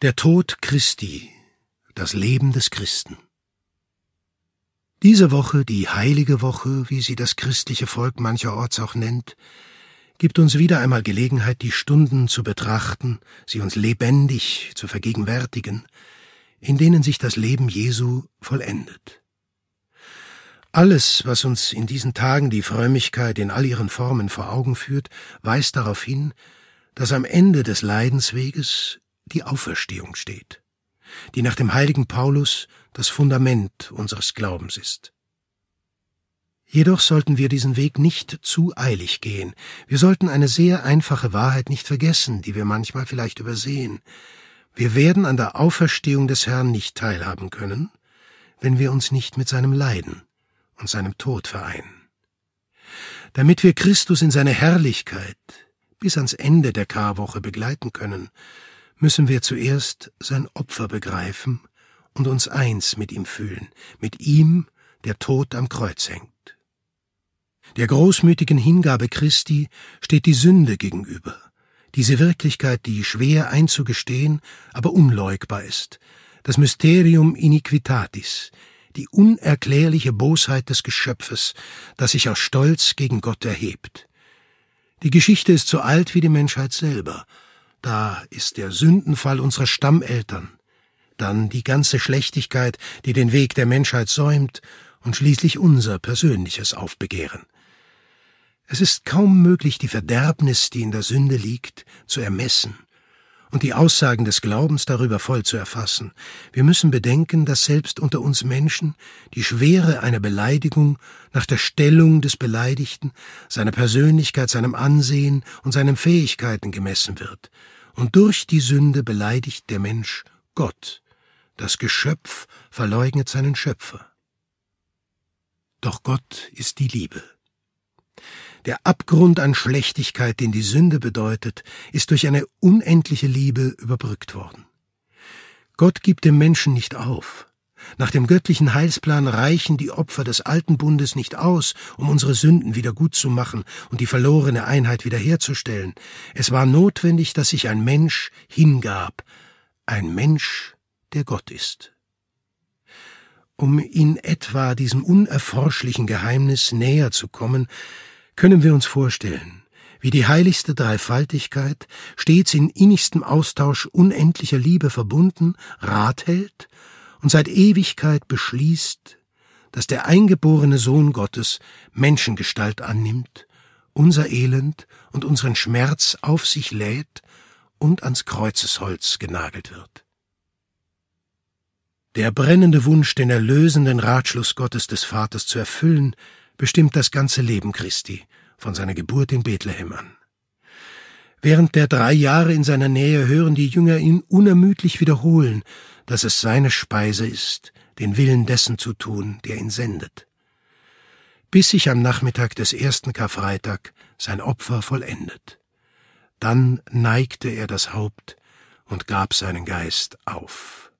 Der Tod Christi, das Leben des Christen. Diese Woche, die heilige Woche, wie sie das christliche Volk mancherorts auch nennt, gibt uns wieder einmal Gelegenheit, die Stunden zu betrachten, sie uns lebendig zu vergegenwärtigen, in denen sich das Leben Jesu vollendet. Alles, was uns in diesen Tagen die Frömmigkeit in all ihren Formen vor Augen führt, weist darauf hin, dass am Ende des Leidensweges die Auferstehung steht, die nach dem heiligen Paulus das Fundament unseres Glaubens ist. Jedoch sollten wir diesen Weg nicht zu eilig gehen. Wir sollten eine sehr einfache Wahrheit nicht vergessen, die wir manchmal vielleicht übersehen. Wir werden an der Auferstehung des Herrn nicht teilhaben können, wenn wir uns nicht mit seinem Leiden und seinem Tod vereinen. Damit wir Christus in seine Herrlichkeit bis ans Ende der Karwoche begleiten können, müssen wir zuerst sein Opfer begreifen und uns eins mit ihm fühlen, mit ihm, der tot am Kreuz hängt. Der großmütigen Hingabe Christi steht die Sünde gegenüber, diese Wirklichkeit, die schwer einzugestehen, aber unleugbar ist, das Mysterium iniquitatis, die unerklärliche Bosheit des Geschöpfes, das sich aus Stolz gegen Gott erhebt. Die Geschichte ist so alt wie die Menschheit selber, da ist der Sündenfall unserer Stammeltern, dann die ganze Schlechtigkeit, die den Weg der Menschheit säumt, und schließlich unser persönliches Aufbegehren. Es ist kaum möglich, die Verderbnis, die in der Sünde liegt, zu ermessen und die Aussagen des Glaubens darüber voll zu erfassen. Wir müssen bedenken, dass selbst unter uns Menschen die Schwere einer Beleidigung nach der Stellung des Beleidigten, seiner Persönlichkeit, seinem Ansehen und seinen Fähigkeiten gemessen wird. Und durch die Sünde beleidigt der Mensch Gott. Das Geschöpf verleugnet seinen Schöpfer. Doch Gott ist die Liebe. Der Abgrund an Schlechtigkeit, den die Sünde bedeutet, ist durch eine unendliche Liebe überbrückt worden. Gott gibt dem Menschen nicht auf. Nach dem göttlichen Heilsplan reichen die Opfer des alten Bundes nicht aus, um unsere Sünden wieder gut zu machen und die verlorene Einheit wiederherzustellen. Es war notwendig, dass sich ein Mensch hingab, ein Mensch, der Gott ist. Um in etwa diesem unerforschlichen Geheimnis näher zu kommen, können wir uns vorstellen, wie die heiligste Dreifaltigkeit, stets in innigstem Austausch unendlicher Liebe verbunden, Rat hält und seit Ewigkeit beschließt, dass der eingeborene Sohn Gottes Menschengestalt annimmt, unser Elend und unseren Schmerz auf sich lädt und ans Kreuzesholz genagelt wird. Der brennende Wunsch, den erlösenden Ratschluss Gottes des Vaters zu erfüllen, bestimmt das ganze Leben Christi, von seiner Geburt in Bethlehem an. Während der drei Jahre in seiner Nähe hören die Jünger ihn unermüdlich wiederholen, dass es seine Speise ist, den Willen dessen zu tun, der ihn sendet. Bis sich am Nachmittag des ersten Karfreitag sein Opfer vollendet. Dann neigte er das Haupt und gab seinen Geist auf.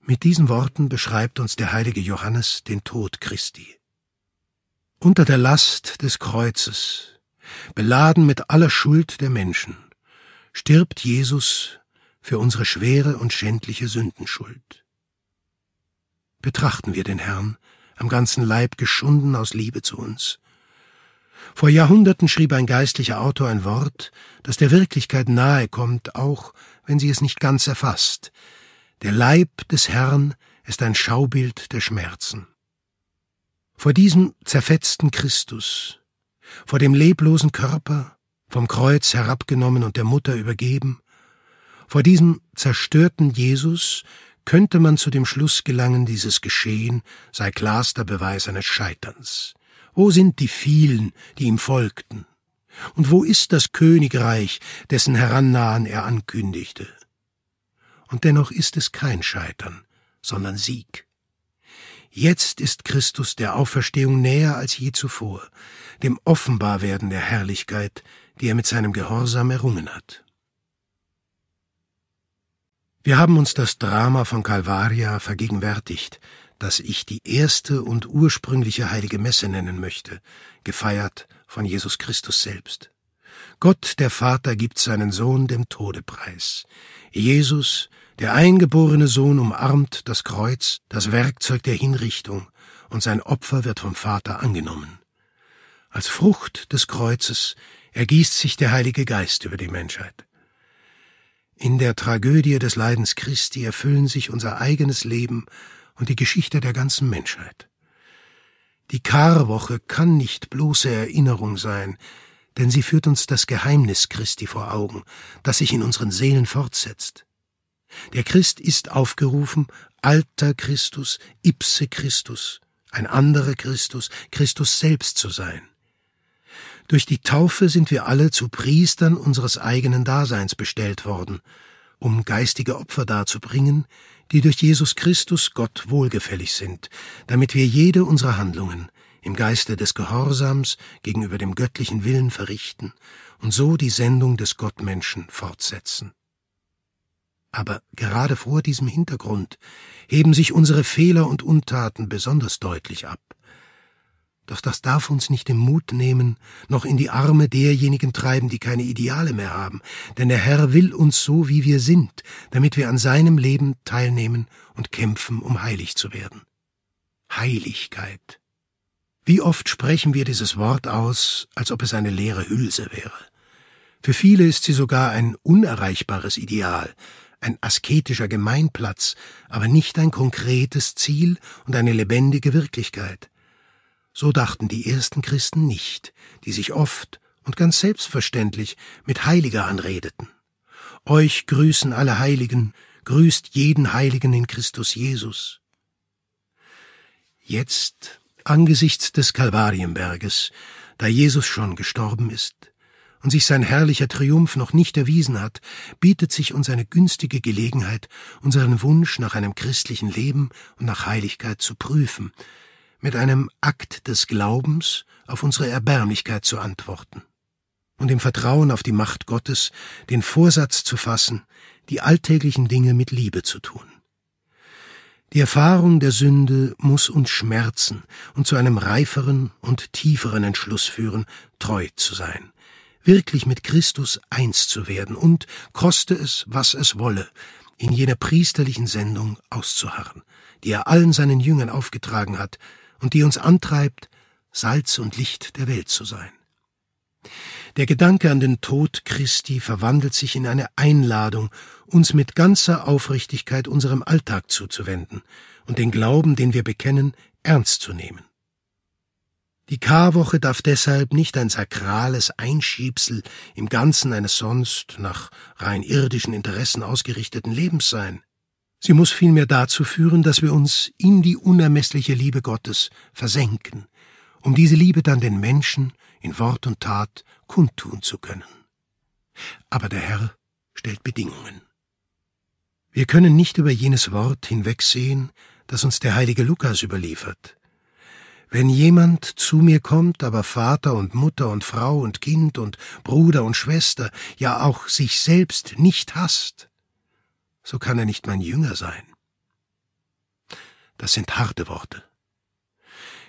Mit diesen Worten beschreibt uns der heilige Johannes den Tod Christi unter der Last des Kreuzes, beladen mit aller Schuld der Menschen, stirbt Jesus für unsere schwere und schändliche Sündenschuld. Betrachten wir den Herrn, am ganzen Leib geschunden aus Liebe zu uns. Vor Jahrhunderten schrieb ein geistlicher Autor ein Wort, das der Wirklichkeit nahe kommt, auch wenn sie es nicht ganz erfasst. Der Leib des Herrn ist ein Schaubild der Schmerzen. Vor diesem zerfetzten Christus, vor dem leblosen Körper, vom Kreuz herabgenommen und der Mutter übergeben, vor diesem zerstörten Jesus könnte man zu dem Schluss gelangen, dieses Geschehen sei klarster Beweis eines Scheiterns. Wo sind die vielen, die ihm folgten? Und wo ist das Königreich, dessen Herannahen er ankündigte? Und dennoch ist es kein Scheitern, sondern Sieg. Jetzt ist Christus der Auferstehung näher als je zuvor, dem Offenbarwerden der Herrlichkeit, die er mit seinem Gehorsam errungen hat. Wir haben uns das Drama von Calvaria vergegenwärtigt, das ich die erste und ursprüngliche heilige Messe nennen möchte, gefeiert von Jesus Christus selbst. Gott der Vater gibt seinen Sohn dem Tode preis. Jesus, der eingeborene Sohn, umarmt das Kreuz, das Werkzeug der Hinrichtung, und sein Opfer wird vom Vater angenommen. Als Frucht des Kreuzes ergießt sich der Heilige Geist über die Menschheit. In der Tragödie des Leidens Christi erfüllen sich unser eigenes Leben und die Geschichte der ganzen Menschheit. Die Karwoche kann nicht bloße Erinnerung sein, denn sie führt uns das Geheimnis Christi vor Augen, das sich in unseren Seelen fortsetzt. Der Christ ist aufgerufen, alter Christus, ipse Christus, ein anderer Christus, Christus selbst zu sein. Durch die Taufe sind wir alle zu Priestern unseres eigenen Daseins bestellt worden, um geistige Opfer darzubringen, die durch Jesus Christus Gott wohlgefällig sind, damit wir jede unserer Handlungen im Geiste des Gehorsams gegenüber dem göttlichen Willen verrichten und so die Sendung des Gottmenschen fortsetzen. Aber gerade vor diesem Hintergrund heben sich unsere Fehler und Untaten besonders deutlich ab. Doch das darf uns nicht den Mut nehmen, noch in die Arme derjenigen treiben, die keine Ideale mehr haben, denn der Herr will uns so, wie wir sind, damit wir an seinem Leben teilnehmen und kämpfen, um heilig zu werden. Heiligkeit. Wie oft sprechen wir dieses Wort aus, als ob es eine leere Hülse wäre. Für viele ist sie sogar ein unerreichbares Ideal, ein asketischer Gemeinplatz, aber nicht ein konkretes Ziel und eine lebendige Wirklichkeit. So dachten die ersten Christen nicht, die sich oft und ganz selbstverständlich mit Heiliger anredeten. Euch grüßen alle Heiligen, grüßt jeden Heiligen in Christus Jesus. Jetzt, angesichts des Kalvarienberges, da Jesus schon gestorben ist und sich sein herrlicher Triumph noch nicht erwiesen hat, bietet sich uns eine günstige Gelegenheit, unseren Wunsch nach einem christlichen Leben und nach Heiligkeit zu prüfen, mit einem Akt des Glaubens auf unsere Erbärmlichkeit zu antworten und im Vertrauen auf die Macht Gottes den Vorsatz zu fassen, die alltäglichen Dinge mit Liebe zu tun. Die Erfahrung der Sünde muss uns schmerzen und zu einem reiferen und tieferen Entschluss führen, treu zu sein, wirklich mit Christus eins zu werden und, koste es, was es wolle, in jener priesterlichen Sendung auszuharren, die er allen seinen Jüngern aufgetragen hat, und die uns antreibt, Salz und Licht der Welt zu sein. Der Gedanke an den Tod Christi verwandelt sich in eine Einladung, uns mit ganzer Aufrichtigkeit unserem Alltag zuzuwenden und den Glauben, den wir bekennen, ernst zu nehmen. Die Karwoche darf deshalb nicht ein sakrales Einschiebsel im Ganzen eines sonst nach rein irdischen Interessen ausgerichteten Lebens sein. Sie muss vielmehr dazu führen, dass wir uns in die unermessliche Liebe Gottes versenken, um diese Liebe dann den Menschen in Wort und Tat kundtun zu können. Aber der Herr stellt Bedingungen. Wir können nicht über jenes Wort hinwegsehen, das uns der heilige Lukas überliefert. Wenn jemand zu mir kommt, aber Vater und Mutter und Frau und Kind und Bruder und Schwester, ja auch sich selbst nicht hasst, so kann er nicht mein Jünger sein. Das sind harte Worte.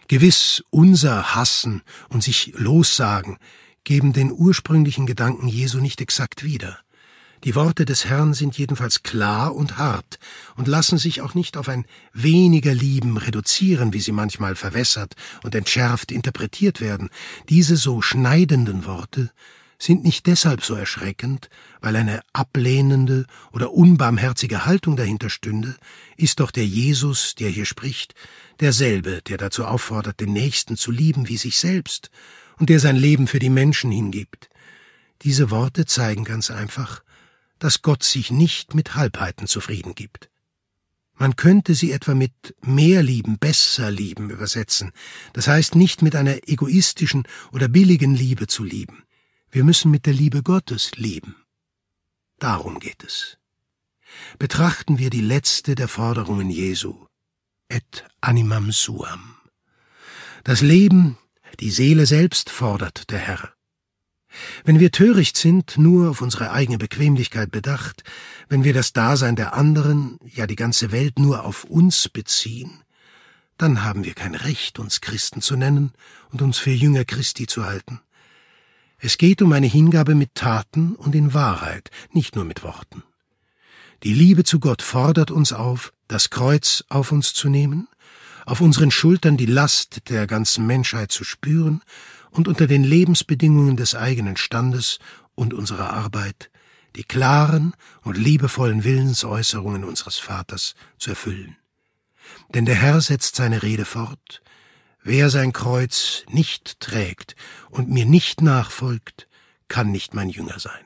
Gewiss, unser Hassen und sich lossagen geben den ursprünglichen Gedanken Jesu nicht exakt wieder. Die Worte des Herrn sind jedenfalls klar und hart und lassen sich auch nicht auf ein weniger Lieben reduzieren, wie sie manchmal verwässert und entschärft interpretiert werden. Diese so schneidenden Worte sind nicht deshalb so erschreckend, weil eine ablehnende oder unbarmherzige Haltung dahinter stünde, ist doch der Jesus, der hier spricht, derselbe, der dazu auffordert, den Nächsten zu lieben wie sich selbst und der sein Leben für die Menschen hingibt. Diese Worte zeigen ganz einfach, dass Gott sich nicht mit Halbheiten zufrieden gibt. Man könnte sie etwa mit mehr lieben, besser lieben übersetzen, das heißt nicht mit einer egoistischen oder billigen Liebe zu lieben. Wir müssen mit der Liebe Gottes lieben. Darum geht es. Betrachten wir die letzte der Forderungen Jesu, et animam suam. Das Leben, die Seele selbst fordert der Herr. Wenn wir töricht sind, nur auf unsere eigene Bequemlichkeit bedacht, wenn wir das Dasein der anderen, ja die ganze Welt nur auf uns beziehen, dann haben wir kein Recht, uns Christen zu nennen und uns für Jünger Christi zu halten. Es geht um eine Hingabe mit Taten und in Wahrheit, nicht nur mit Worten. Die Liebe zu Gott fordert uns auf, das Kreuz auf uns zu nehmen, auf unseren Schultern die Last der ganzen Menschheit zu spüren und unter den Lebensbedingungen des eigenen Standes und unserer Arbeit die klaren und liebevollen Willensäußerungen unseres Vaters zu erfüllen. Denn der Herr setzt seine Rede fort, Wer sein Kreuz nicht trägt und mir nicht nachfolgt, kann nicht mein Jünger sein.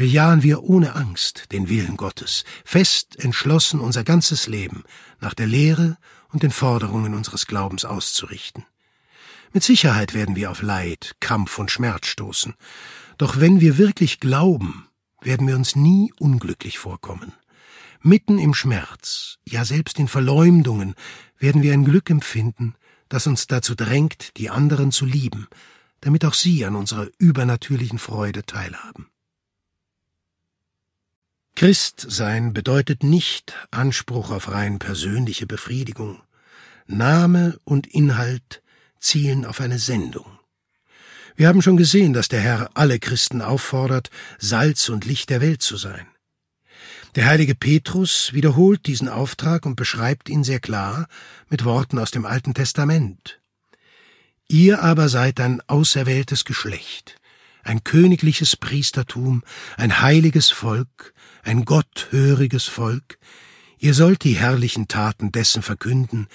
Bejahen wir ohne Angst den Willen Gottes, fest entschlossen unser ganzes Leben nach der Lehre und den Forderungen unseres Glaubens auszurichten. Mit Sicherheit werden wir auf Leid, Kampf und Schmerz stoßen, doch wenn wir wirklich glauben, werden wir uns nie unglücklich vorkommen. Mitten im Schmerz, ja selbst in Verleumdungen, werden wir ein Glück empfinden, das uns dazu drängt, die anderen zu lieben, damit auch sie an unserer übernatürlichen Freude teilhaben. Christsein bedeutet nicht Anspruch auf rein persönliche Befriedigung. Name und Inhalt zielen auf eine Sendung. Wir haben schon gesehen, dass der Herr alle Christen auffordert, Salz und Licht der Welt zu sein. Der heilige Petrus wiederholt diesen Auftrag und beschreibt ihn sehr klar mit Worten aus dem Alten Testament. Ihr aber seid ein auserwähltes Geschlecht, ein königliches Priestertum, ein heiliges Volk, ein gotthöriges Volk, ihr sollt die herrlichen Taten dessen verkünden,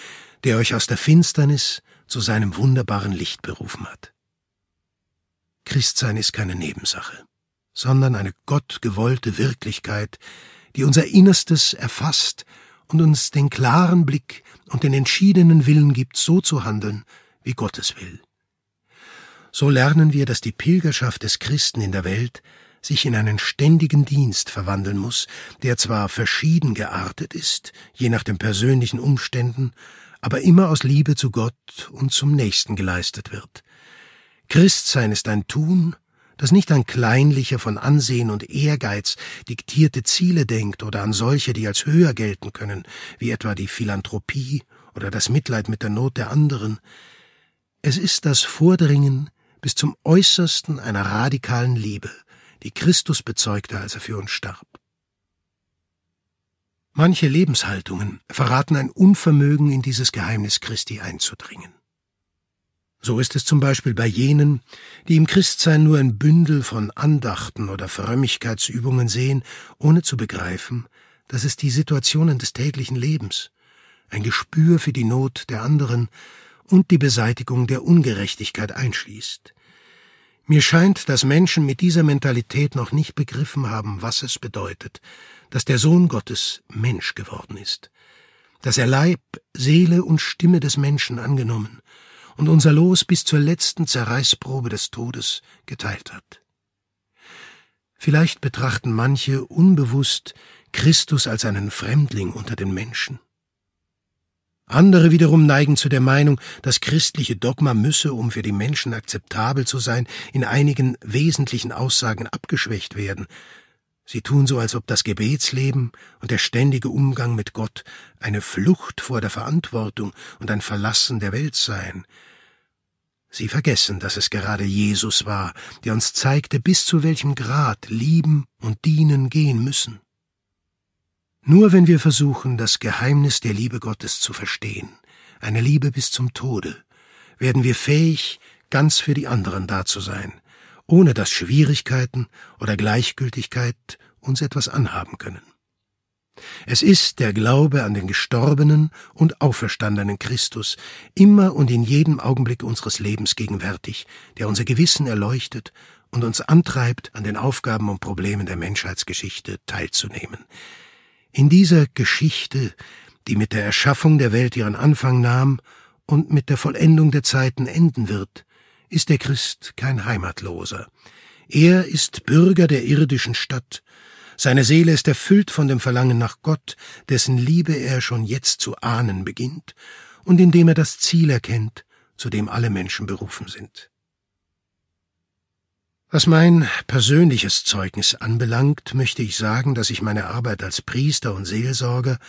der euch aus der Finsternis zu seinem wunderbaren Licht berufen hat. Christsein ist keine Nebensache, sondern eine gottgewollte Wirklichkeit, die unser Innerstes erfasst und uns den klaren Blick und den entschiedenen Willen gibt, so zu handeln, wie Gottes will. So lernen wir, dass die Pilgerschaft des Christen in der Welt sich in einen ständigen Dienst verwandeln muss, der zwar verschieden geartet ist, je nach den persönlichen Umständen, aber immer aus Liebe zu Gott und zum Nächsten geleistet wird. Christsein ist ein Tun, das nicht an kleinliche, von Ansehen und Ehrgeiz diktierte Ziele denkt oder an solche, die als höher gelten können, wie etwa die Philanthropie oder das Mitleid mit der Not der anderen. Es ist das Vordringen bis zum Äußersten einer radikalen Liebe, die Christus bezeugte, als er für uns starb. Manche Lebenshaltungen verraten ein Unvermögen, in dieses Geheimnis Christi einzudringen. So ist es zum Beispiel bei jenen, die im Christsein nur ein Bündel von Andachten oder Frömmigkeitsübungen sehen, ohne zu begreifen, dass es die Situationen des täglichen Lebens, ein Gespür für die Not der anderen und die Beseitigung der Ungerechtigkeit einschließt. Mir scheint, dass Menschen mit dieser Mentalität noch nicht begriffen haben, was es bedeutet, dass der Sohn Gottes Mensch geworden ist, dass er Leib, Seele und Stimme des Menschen angenommen und unser Los bis zur letzten Zerreißprobe des Todes geteilt hat. Vielleicht betrachten manche unbewusst Christus als einen Fremdling unter den Menschen. Andere wiederum neigen zu der Meinung, das christliche Dogma müsse, um für die Menschen akzeptabel zu sein, in einigen wesentlichen Aussagen abgeschwächt werden, Sie tun so, als ob das Gebetsleben und der ständige Umgang mit Gott eine Flucht vor der Verantwortung und ein Verlassen der Welt seien. Sie vergessen, dass es gerade Jesus war, der uns zeigte, bis zu welchem Grad lieben und dienen gehen müssen. Nur wenn wir versuchen, das Geheimnis der Liebe Gottes zu verstehen, eine Liebe bis zum Tode, werden wir fähig, ganz für die anderen da zu sein, ohne dass Schwierigkeiten oder Gleichgültigkeit uns etwas anhaben können. Es ist der Glaube an den gestorbenen und auferstandenen Christus, immer und in jedem Augenblick unseres Lebens gegenwärtig, der unser Gewissen erleuchtet und uns antreibt, an den Aufgaben und Problemen der Menschheitsgeschichte teilzunehmen. In dieser Geschichte, die mit der Erschaffung der Welt ihren Anfang nahm und mit der Vollendung der Zeiten enden wird, ist der Christ kein Heimatloser. Er ist Bürger der irdischen Stadt. Seine Seele ist erfüllt von dem Verlangen nach Gott, dessen Liebe er schon jetzt zu ahnen beginnt und indem er das Ziel erkennt, zu dem alle Menschen berufen sind. Was mein persönliches Zeugnis anbelangt, möchte ich sagen, dass ich meine Arbeit als Priester und Seelsorger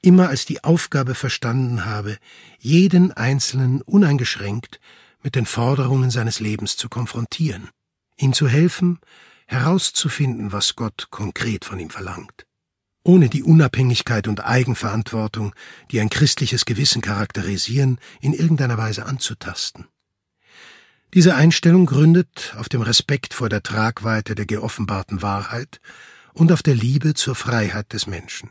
immer als die Aufgabe verstanden habe, jeden Einzelnen uneingeschränkt mit den Forderungen seines Lebens zu konfrontieren, ihm zu helfen, herauszufinden, was Gott konkret von ihm verlangt, ohne die Unabhängigkeit und Eigenverantwortung, die ein christliches Gewissen charakterisieren, in irgendeiner Weise anzutasten. Diese Einstellung gründet auf dem Respekt vor der Tragweite der geoffenbarten Wahrheit und auf der Liebe zur Freiheit des Menschen.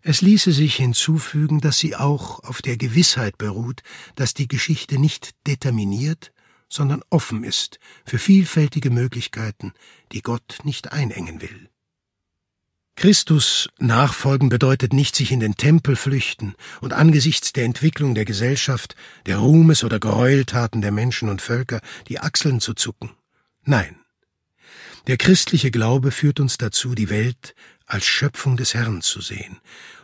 Es ließe sich hinzufügen, dass sie auch auf der Gewissheit beruht, dass die Geschichte nicht determiniert, sondern offen ist für vielfältige Möglichkeiten, die Gott nicht einengen will. Christus nachfolgen bedeutet nicht sich in den Tempel flüchten und angesichts der Entwicklung der Gesellschaft, der Ruhmes- oder Gräueltaten der Menschen und Völker die Achseln zu zucken. Nein. Der christliche Glaube führt uns dazu, die Welt als Schöpfung des Herrn zu sehen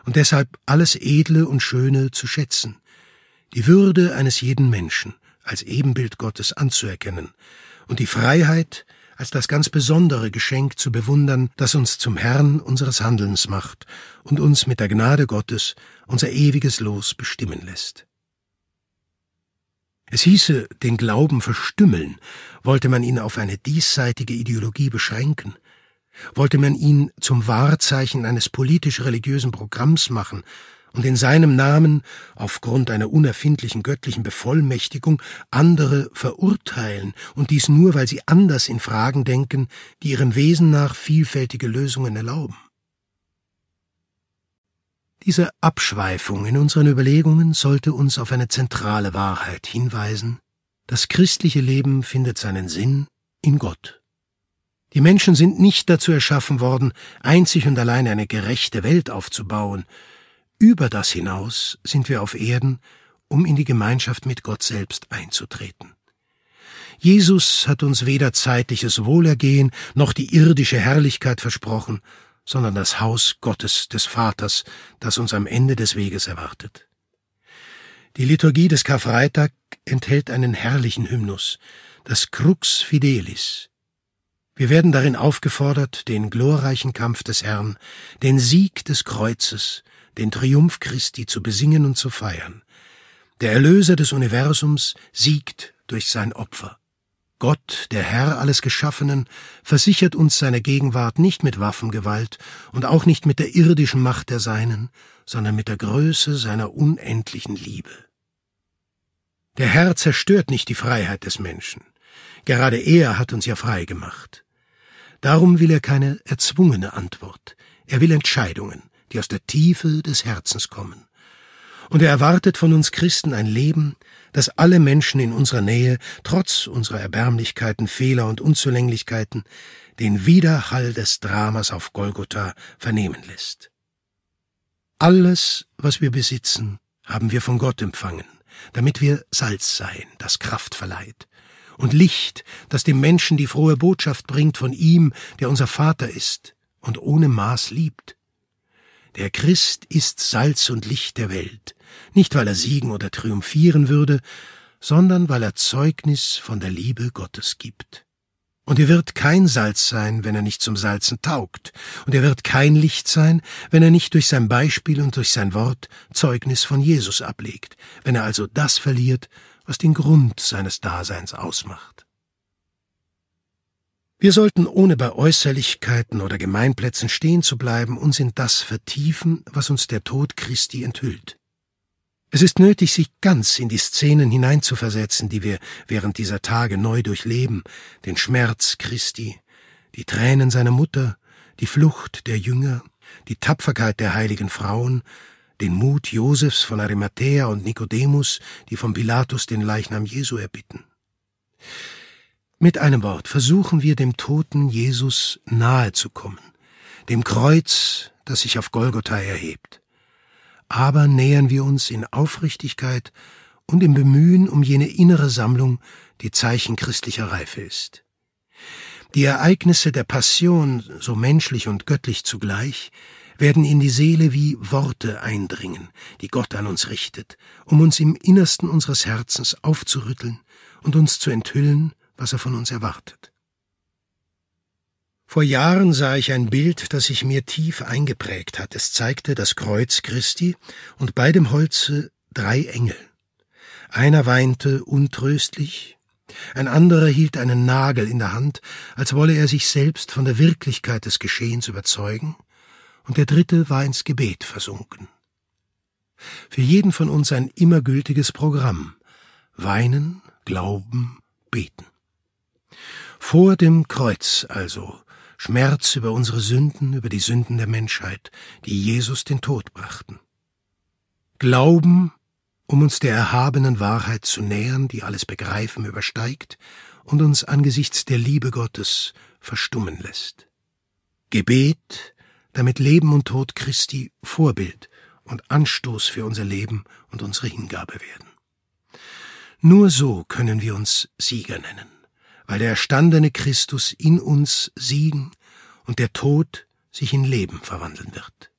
und deshalb alles Edle und Schöne zu schätzen, die Würde eines jeden Menschen als Ebenbild Gottes anzuerkennen und die Freiheit als das ganz besondere Geschenk zu bewundern, das uns zum Herrn unseres Handelns macht und uns mit der Gnade Gottes unser ewiges Los bestimmen lässt. Es hieße, den Glauben verstümmeln, wollte man ihn auf eine diesseitige Ideologie beschränken, wollte man ihn zum Wahrzeichen eines politisch-religiösen Programms machen und in seinem Namen, aufgrund einer unerfindlichen göttlichen Bevollmächtigung, andere verurteilen, und dies nur, weil sie anders in Fragen denken, die ihrem Wesen nach vielfältige Lösungen erlauben. Diese Abschweifung in unseren Überlegungen sollte uns auf eine zentrale Wahrheit hinweisen, das christliche Leben findet seinen Sinn in Gott. Die Menschen sind nicht dazu erschaffen worden, einzig und allein eine gerechte Welt aufzubauen. Über das hinaus sind wir auf Erden, um in die Gemeinschaft mit Gott selbst einzutreten. Jesus hat uns weder zeitliches Wohlergehen noch die irdische Herrlichkeit versprochen, sondern das Haus Gottes des Vaters, das uns am Ende des Weges erwartet. Die Liturgie des Karfreitag enthält einen herrlichen Hymnus, das Crux Fidelis, wir werden darin aufgefordert, den glorreichen Kampf des Herrn, den Sieg des Kreuzes, den Triumph Christi zu besingen und zu feiern. Der Erlöser des Universums siegt durch sein Opfer. Gott, der Herr alles Geschaffenen, versichert uns seine Gegenwart nicht mit Waffengewalt und auch nicht mit der irdischen Macht der Seinen, sondern mit der Größe seiner unendlichen Liebe. Der Herr zerstört nicht die Freiheit des Menschen. Gerade er hat uns ja frei gemacht. Darum will er keine erzwungene Antwort. Er will Entscheidungen, die aus der Tiefe des Herzens kommen. Und er erwartet von uns Christen ein Leben, das alle Menschen in unserer Nähe, trotz unserer Erbärmlichkeiten, Fehler und Unzulänglichkeiten, den Widerhall des Dramas auf Golgotha vernehmen lässt. Alles, was wir besitzen, haben wir von Gott empfangen, damit wir Salz seien, das Kraft verleiht, und Licht, das dem Menschen die frohe Botschaft bringt von ihm, der unser Vater ist und ohne Maß liebt. Der Christ ist Salz und Licht der Welt, nicht weil er siegen oder triumphieren würde, sondern weil er Zeugnis von der Liebe Gottes gibt. Und er wird kein Salz sein, wenn er nicht zum Salzen taugt, und er wird kein Licht sein, wenn er nicht durch sein Beispiel und durch sein Wort Zeugnis von Jesus ablegt, wenn er also das verliert, was den Grund seines Daseins ausmacht. Wir sollten, ohne bei Äußerlichkeiten oder Gemeinplätzen stehen zu bleiben, uns in das vertiefen, was uns der Tod Christi enthüllt. Es ist nötig, sich ganz in die Szenen hineinzuversetzen, die wir während dieser Tage neu durchleben, den Schmerz Christi, die Tränen seiner Mutter, die Flucht der Jünger, die Tapferkeit der heiligen Frauen, den Mut Josefs von Arimathäa und Nikodemus, die von Pilatus den Leichnam Jesu erbitten. Mit einem Wort versuchen wir dem toten Jesus nahe zu kommen, dem Kreuz, das sich auf Golgotha erhebt. Aber nähern wir uns in Aufrichtigkeit und im Bemühen um jene innere Sammlung, die Zeichen christlicher Reife ist. Die Ereignisse der Passion, so menschlich und göttlich zugleich, werden in die Seele wie Worte eindringen, die Gott an uns richtet, um uns im Innersten unseres Herzens aufzurütteln und uns zu enthüllen, was er von uns erwartet. Vor Jahren sah ich ein Bild, das sich mir tief eingeprägt hat. Es zeigte das Kreuz Christi und bei dem Holze drei Engel. Einer weinte untröstlich, ein anderer hielt einen Nagel in der Hand, als wolle er sich selbst von der Wirklichkeit des Geschehens überzeugen, und der dritte war ins Gebet versunken. Für jeden von uns ein immer gültiges Programm Weinen, Glauben, Beten. Vor dem Kreuz also Schmerz über unsere Sünden, über die Sünden der Menschheit, die Jesus den Tod brachten. Glauben, um uns der erhabenen Wahrheit zu nähern, die alles Begreifen übersteigt und uns angesichts der Liebe Gottes verstummen lässt. Gebet, damit Leben und Tod Christi Vorbild und Anstoß für unser Leben und unsere Hingabe werden. Nur so können wir uns Sieger nennen, weil der erstandene Christus in uns siegen und der Tod sich in Leben verwandeln wird.